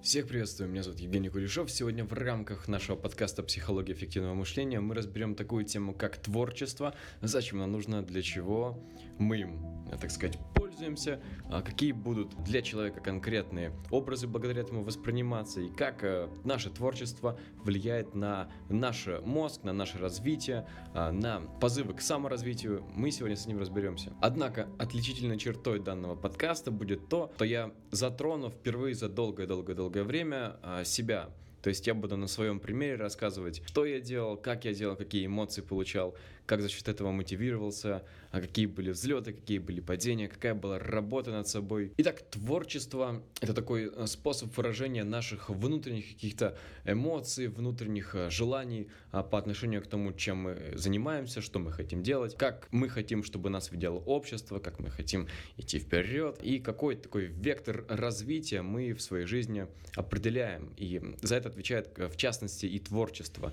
Всех приветствую, меня зовут Евгений Кулешов. Сегодня в рамках нашего подкаста «Психология эффективного мышления» мы разберем такую тему, как творчество, зачем оно нужно, для чего мы им, так сказать, пользуемся, а какие будут для человека конкретные образы благодаря этому восприниматься, и как э, наше творчество влияет на наш мозг, на наше развитие, а, на позывы к саморазвитию. Мы сегодня с ним разберемся. Однако отличительной чертой данного подкаста будет то, что я затрону впервые за долгое-долгое-долгое долгое время а, себя. То есть я буду на своем примере рассказывать, что я делал, как я делал, какие эмоции получал, как за счет этого мотивировался, а какие были взлеты, какие были падения, какая была работа над собой. Итак, творчество — это такой э, способ выражения наших внутренних каких-то эмоций, внутренних э, желаний а, по отношению к тому, чем мы занимаемся, что мы хотим делать, как мы хотим, чтобы нас видело общество, как мы хотим идти вперед, и какой такой вектор развития мы в своей жизни определяем. И за это отвечает, э, в частности, и творчество,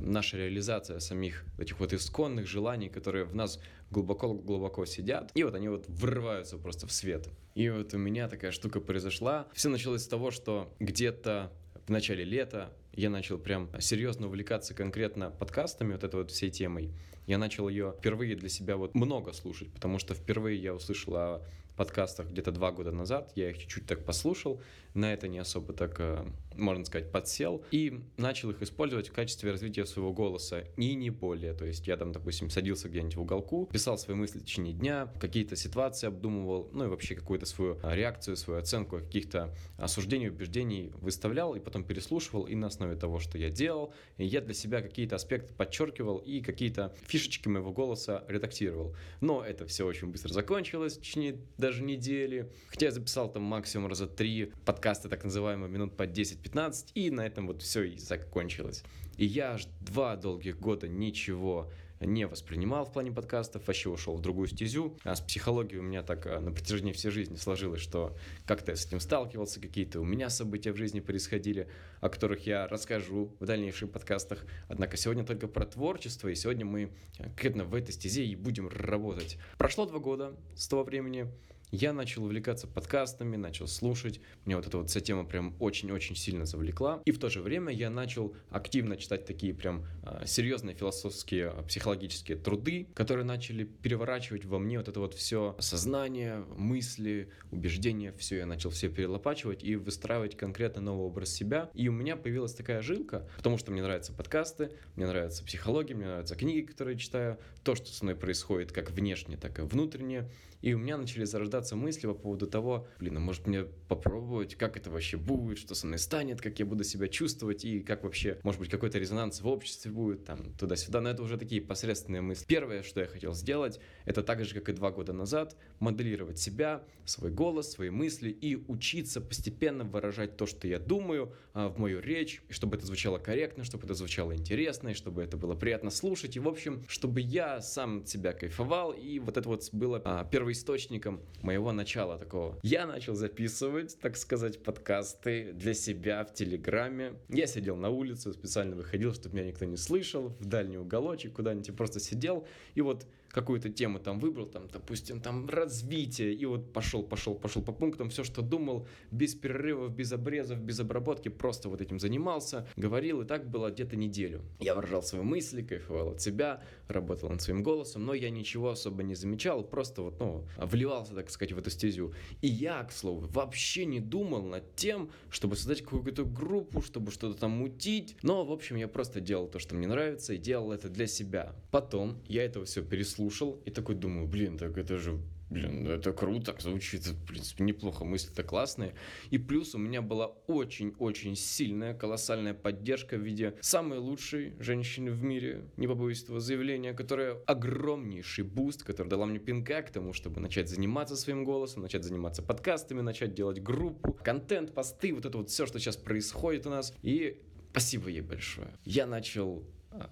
наша реализация самих этих вот исконных исконных желаний, которые в нас глубоко-глубоко сидят, и вот они вот врываются просто в свет. И вот у меня такая штука произошла. Все началось с того, что где-то в начале лета я начал прям серьезно увлекаться конкретно подкастами, вот этой вот всей темой. Я начал ее впервые для себя вот много слушать, потому что впервые я услышал о подкастах где-то два года назад, я их чуть-чуть так послушал, на это не особо так, э, можно сказать, подсел, и начал их использовать в качестве развития своего голоса, и не более. То есть я там, допустим, садился где-нибудь в уголку, писал свои мысли в течение дня, какие-то ситуации обдумывал, ну и вообще какую-то свою реакцию, свою оценку каких-то осуждений, убеждений выставлял, и потом переслушивал, и на основе того, что я делал, я для себя какие-то аспекты подчеркивал, и какие-то фишечки моего голоса редактировал. Но это все очень быстро закончилось, в течение даже недели. Хотя я записал там максимум раза три подкаста, так называемые, минут по 10-15, и на этом вот все и закончилось. И я аж два долгих года ничего не воспринимал в плане подкастов, вообще ушел в другую стезю. А с психологией у меня так а, на протяжении всей жизни сложилось, что как-то я с этим сталкивался, какие-то у меня события в жизни происходили, о которых я расскажу в дальнейших подкастах. Однако сегодня только про творчество, и сегодня мы конкретно в этой стезе и будем работать. Прошло два года с того времени, я начал увлекаться подкастами, начал слушать. Меня вот эта вот вся тема прям очень-очень сильно завлекла. И в то же время я начал активно читать такие прям э, серьезные философские, а, психологические труды, которые начали переворачивать во мне вот это вот все сознание, мысли, убеждения. Все, я начал все перелопачивать и выстраивать конкретно новый образ себя. И у меня появилась такая жилка, потому что мне нравятся подкасты, мне нравится психология, мне нравятся книги, которые читаю, то, что со мной происходит как внешне, так и внутренне. И у меня начали зарождаться зарождаться мысли по поводу того, блин, а может мне попробовать, как это вообще будет, что со мной станет, как я буду себя чувствовать и как вообще, может быть, какой-то резонанс в обществе будет, там, туда-сюда. Но это уже такие посредственные мысли. Первое, что я хотел сделать, это так же, как и два года назад, моделировать себя, свой голос, свои мысли и учиться постепенно выражать то, что я думаю, а, в мою речь, чтобы это звучало корректно, чтобы это звучало интересно, и чтобы это было приятно слушать, и, в общем, чтобы я сам себя кайфовал, и вот это вот было а, первоисточником моего начала такого. Я начал записывать, так сказать, подкасты для себя в Телеграме. Я сидел на улице, специально выходил, чтобы меня никто не слышал, в дальний уголочек куда-нибудь, просто сидел, и вот какую-то тему там выбрал, там, допустим, там развитие, и вот пошел, пошел, пошел по пунктам, все, что думал, без перерывов, без обрезов, без обработки, просто вот этим занимался, говорил, и так было где-то неделю. Я выражал свои мысли, кайфовал от себя, работал над своим голосом, но я ничего особо не замечал, просто вот, ну, вливался, так сказать, в эту стезю. И я, к слову, вообще не думал над тем, чтобы создать какую-то группу, чтобы что-то там мутить, но, в общем, я просто делал то, что мне нравится, и делал это для себя. Потом я это все переслушал, слушал и такой думаю, блин, так это же Блин, ну это круто, так звучит, в принципе, неплохо, мысли-то классные. И плюс у меня была очень-очень сильная, колоссальная поддержка в виде самой лучшей женщины в мире, не побоюсь этого заявления, которая огромнейший буст, который дала мне пинка к тому, чтобы начать заниматься своим голосом, начать заниматься подкастами, начать делать группу, контент, посты, вот это вот все, что сейчас происходит у нас. И спасибо ей большое. Я начал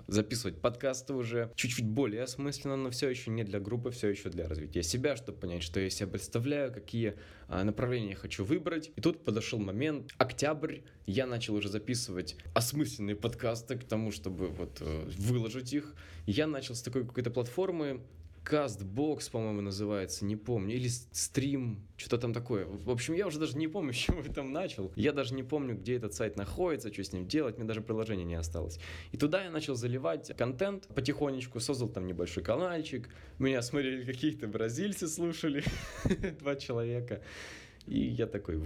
записывать подкасты уже чуть-чуть более осмысленно, но все еще не для группы, все еще для развития себя, чтобы понять, что я себя представляю, какие а, направления я хочу выбрать. И тут подошел момент, октябрь, я начал уже записывать осмысленные подкасты к тому, чтобы вот э, выложить их. Я начал с такой какой-то платформы, Castbox, по-моему, называется, не помню, или стрим, что-то там такое. В общем, я уже даже не помню, с чего я там начал. Я даже не помню, где этот сайт находится, что с ним делать, мне даже приложения не осталось. И туда я начал заливать контент потихонечку, создал там небольшой каналчик, меня смотрели какие-то бразильцы, слушали, два человека. И я такой,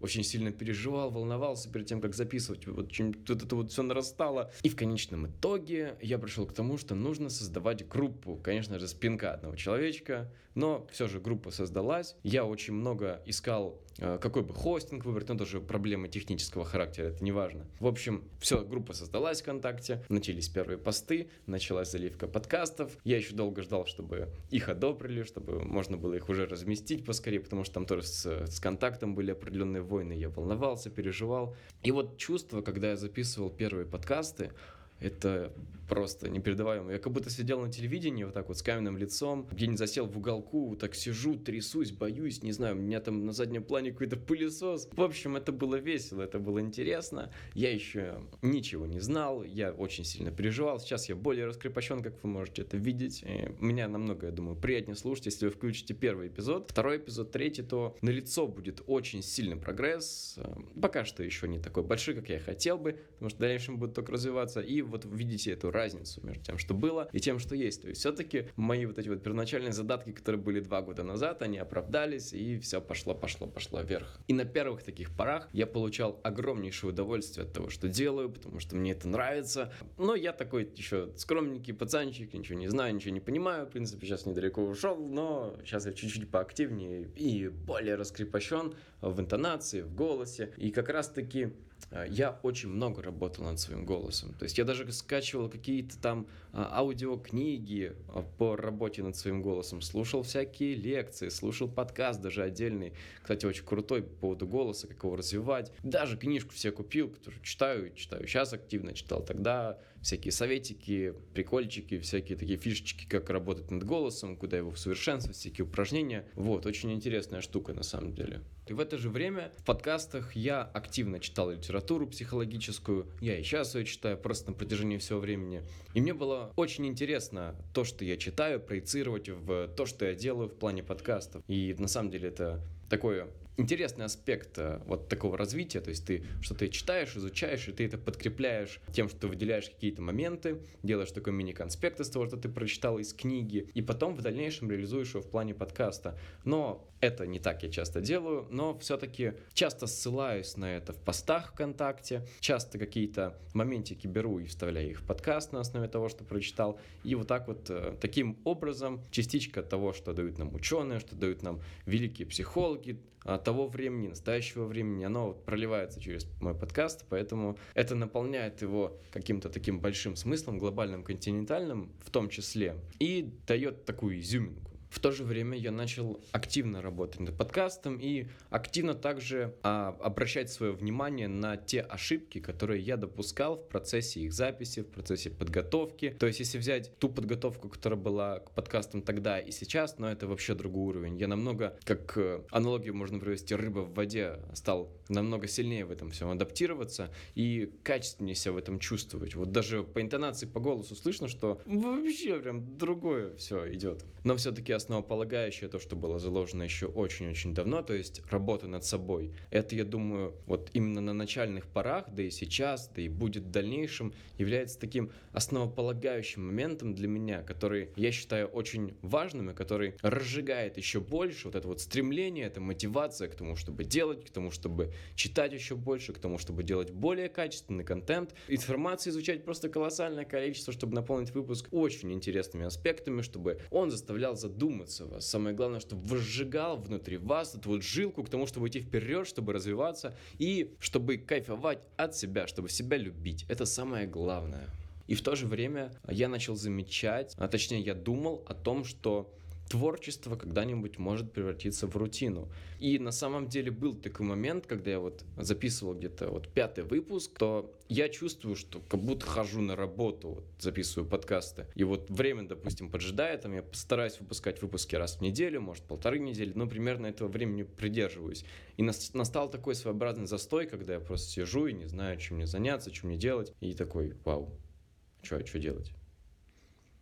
очень сильно переживал, волновался перед тем, как записывать. Вот тут это вот все нарастало. И в конечном итоге я пришел к тому, что нужно создавать группу. Конечно же, спинка одного человечка, но все же группа создалась. Я очень много искал Э, какой бы хостинг выбрать, но тоже проблемы технического характера, это не важно. В общем, все, группа создалась ВКонтакте, начались первые посты, началась заливка подкастов. Я еще долго ждал, чтобы их одобрили, чтобы можно было их уже разместить поскорее, потому что там тоже с, с контактом были определенные войны, я волновался, переживал. И вот чувство, когда я записывал первые подкасты, это просто непередаваемо. Я как будто сидел на телевидении вот так вот с каменным лицом, где-нибудь засел в уголку, так сижу, трясусь, боюсь, не знаю, у меня там на заднем плане какой-то пылесос. В общем, это было весело, это было интересно. Я еще ничего не знал, я очень сильно переживал. Сейчас я более раскрепощен, как вы можете это видеть. И меня намного, я думаю, приятнее слушать, если вы включите первый эпизод. Второй эпизод, третий, то на лицо будет очень сильный прогресс. Пока что еще не такой большой, как я хотел бы, потому что в дальнейшем будет только развиваться. И вот видите эту разницу между тем, что было, и тем, что есть. То есть все-таки мои вот эти вот первоначальные задатки, которые были два года назад, они оправдались, и все пошло, пошло, пошло вверх. И на первых таких порах я получал огромнейшее удовольствие от того, что делаю, потому что мне это нравится. Но я такой еще скромненький пацанчик, ничего не знаю, ничего не понимаю. В принципе, сейчас недалеко ушел, но сейчас я чуть-чуть поактивнее и более раскрепощен в интонации, в голосе. И как раз-таки я очень много работал над своим голосом. То есть я даже скачивал какие-то там а, аудиокниги а, по работе над своим голосом, слушал всякие лекции, слушал подкаст даже отдельный, кстати, очень крутой по поводу голоса, как его развивать. Даже книжку все купил, которую читаю, читаю сейчас активно, читал тогда, всякие советики, прикольчики, всякие такие фишечки, как работать над голосом, куда его усовершенствовать, всякие упражнения. Вот, очень интересная штука на самом деле. И в это же время в подкастах я активно читал литературу психологическую, я и сейчас ее читаю просто на протяжении всего времени. И мне было очень интересно то, что я читаю, проецировать в то, что я делаю в плане подкастов. И на самом деле это такое интересный аспект э, вот такого развития, то есть ты что-то читаешь, изучаешь, и ты это подкрепляешь тем, что ты выделяешь какие-то моменты, делаешь такой мини-конспект из того, что ты прочитал из книги, и потом в дальнейшем реализуешь его в плане подкаста. Но это не так я часто делаю, но все-таки часто ссылаюсь на это в постах ВКонтакте, часто какие-то моментики беру и вставляю их в подкаст на основе того, что прочитал, и вот так вот э, таким образом частичка того, что дают нам ученые, что дают нам великие психологи, того времени, настоящего времени, оно проливается через мой подкаст, поэтому это наполняет его каким-то таким большим смыслом, глобальным, континентальным в том числе, и дает такую изюминку. В то же время я начал активно работать над подкастом и активно также а, обращать свое внимание на те ошибки, которые я допускал в процессе их записи, в процессе подготовки. То есть, если взять ту подготовку, которая была к подкастам тогда и сейчас, но это вообще другой уровень. Я намного, как э, аналогию можно привести, рыба в воде, стал намного сильнее в этом всем адаптироваться и качественнее себя в этом чувствовать. Вот даже по интонации, по голосу слышно, что вообще прям другое все идет. Но все-таки основополагающее, то, что было заложено еще очень-очень давно, то есть работа над собой. Это, я думаю, вот именно на начальных порах, да и сейчас, да и будет в дальнейшем, является таким основополагающим моментом для меня, который я считаю очень важным и который разжигает еще больше вот это вот стремление, это мотивация к тому, чтобы делать, к тому, чтобы читать еще больше, к тому, чтобы делать более качественный контент. Информации изучать просто колоссальное количество, чтобы наполнить выпуск очень интересными аспектами, чтобы он заставлял задуматься задуматься вас. Самое главное, чтобы возжигал внутри вас эту вот жилку к тому, чтобы идти вперед, чтобы развиваться и чтобы кайфовать от себя, чтобы себя любить. Это самое главное. И в то же время я начал замечать, а точнее я думал о том, что творчество когда-нибудь может превратиться в рутину. И на самом деле был такой момент, когда я вот записывал где-то вот пятый выпуск, то я чувствую, что как будто хожу на работу, вот, записываю подкасты. И вот время, допустим, поджидает, там я постараюсь выпускать выпуски раз в неделю, может, полторы недели, но примерно этого времени придерживаюсь. И настал такой своеобразный застой, когда я просто сижу и не знаю, чем мне заняться, чем мне делать. И такой, вау, что, что делать?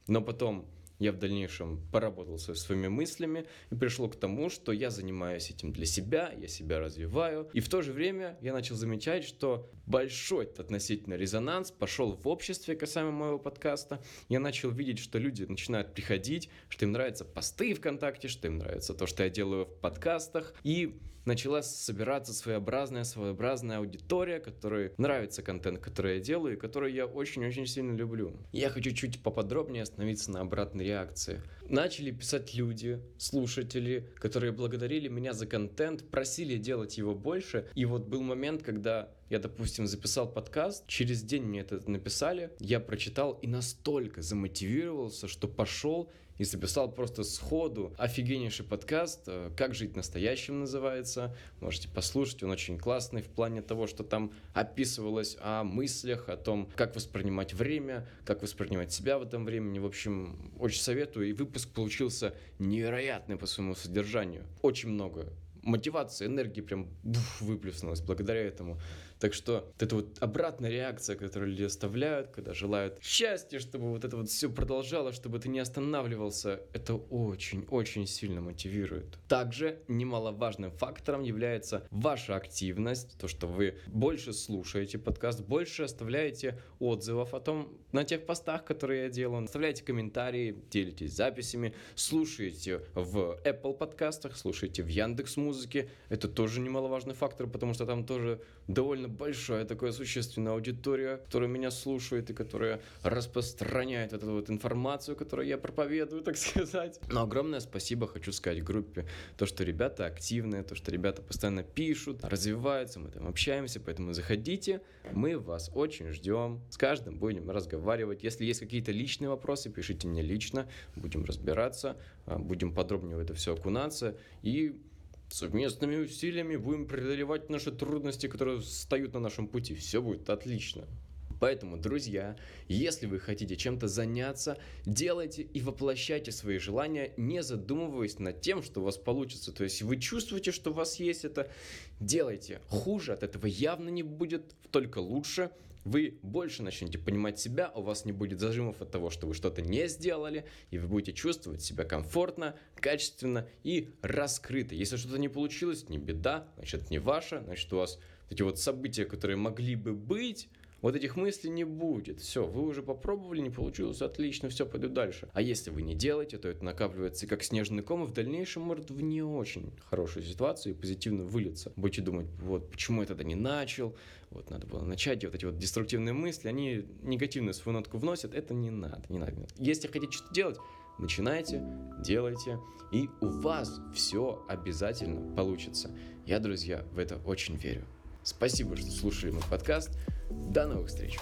Но потом я в дальнейшем поработал со своими мыслями и пришел к тому, что я занимаюсь этим для себя, я себя развиваю. И в то же время я начал замечать, что большой относительно резонанс пошел в обществе касаемо моего подкаста. Я начал видеть, что люди начинают приходить, что им нравятся посты ВКонтакте, что им нравится то, что я делаю в подкастах. И началась собираться своеобразная, своеобразная аудитория, которой нравится контент, который я делаю, и который я очень-очень сильно люблю. Я хочу чуть поподробнее остановиться на обратной реакции. Начали писать люди, слушатели, которые благодарили меня за контент, просили делать его больше. И вот был момент, когда я, допустим, записал подкаст, через день мне это написали, я прочитал и настолько замотивировался, что пошел и записал просто сходу офигеннейший подкаст э, «Как жить настоящим» называется. Можете послушать, он очень классный в плане того, что там описывалось о мыслях, о том, как воспринимать время, как воспринимать себя в этом времени. В общем, очень советую. И выпуск получился невероятный по своему содержанию. Очень много мотивации, энергии прям буф, выплеснулась благодаря этому. Так что вот эта вот обратная реакция, которую люди оставляют, когда желают счастья, чтобы вот это вот все продолжалось, чтобы ты не останавливался, это очень-очень сильно мотивирует. Также немаловажным фактором является ваша активность, то, что вы больше слушаете подкаст, больше оставляете отзывов о том, на тех постах, которые я делаю, оставляете комментарии, делитесь записями, слушаете в Apple подкастах, слушаете в Яндекс Музыке. Это тоже немаловажный фактор, потому что там тоже довольно большая такая существенная аудитория, которая меня слушает и которая распространяет эту вот информацию, которую я проповедую, так сказать. Но огромное спасибо хочу сказать группе. То, что ребята активные, то, что ребята постоянно пишут, развиваются, мы там общаемся, поэтому заходите, мы вас очень ждем. С каждым будем разговаривать. Если есть какие-то личные вопросы, пишите мне лично, будем разбираться, а, будем подробнее в это все окунаться и совместными усилиями будем преодолевать наши трудности, которые встают на нашем пути. Все будет отлично. Поэтому, друзья, если вы хотите чем-то заняться, делайте и воплощайте свои желания, не задумываясь над тем, что у вас получится. То есть вы чувствуете, что у вас есть это, делайте. Хуже от этого явно не будет, только лучше вы больше начнете понимать себя, у вас не будет зажимов от того, что вы что-то не сделали, и вы будете чувствовать себя комфортно, качественно и раскрыто. Если что-то не получилось, не беда, значит, не ваше, значит, у вас эти вот события, которые могли бы быть, вот этих мыслей не будет. Все, вы уже попробовали, не получилось, отлично, все, пойду дальше. А если вы не делаете, то это накапливается как снежный ком, и в дальнейшем может в не очень хорошую ситуацию и позитивно вылиться. Будете думать, вот почему я тогда не начал, вот надо было начать, и вот эти вот деструктивные мысли, они негативную свою нотку вносят, это не надо, не надо. Если хотите что-то делать, начинайте, делайте, и у вас все обязательно получится. Я, друзья, в это очень верю. Спасибо, что слушали мой подкаст. До новых встреч!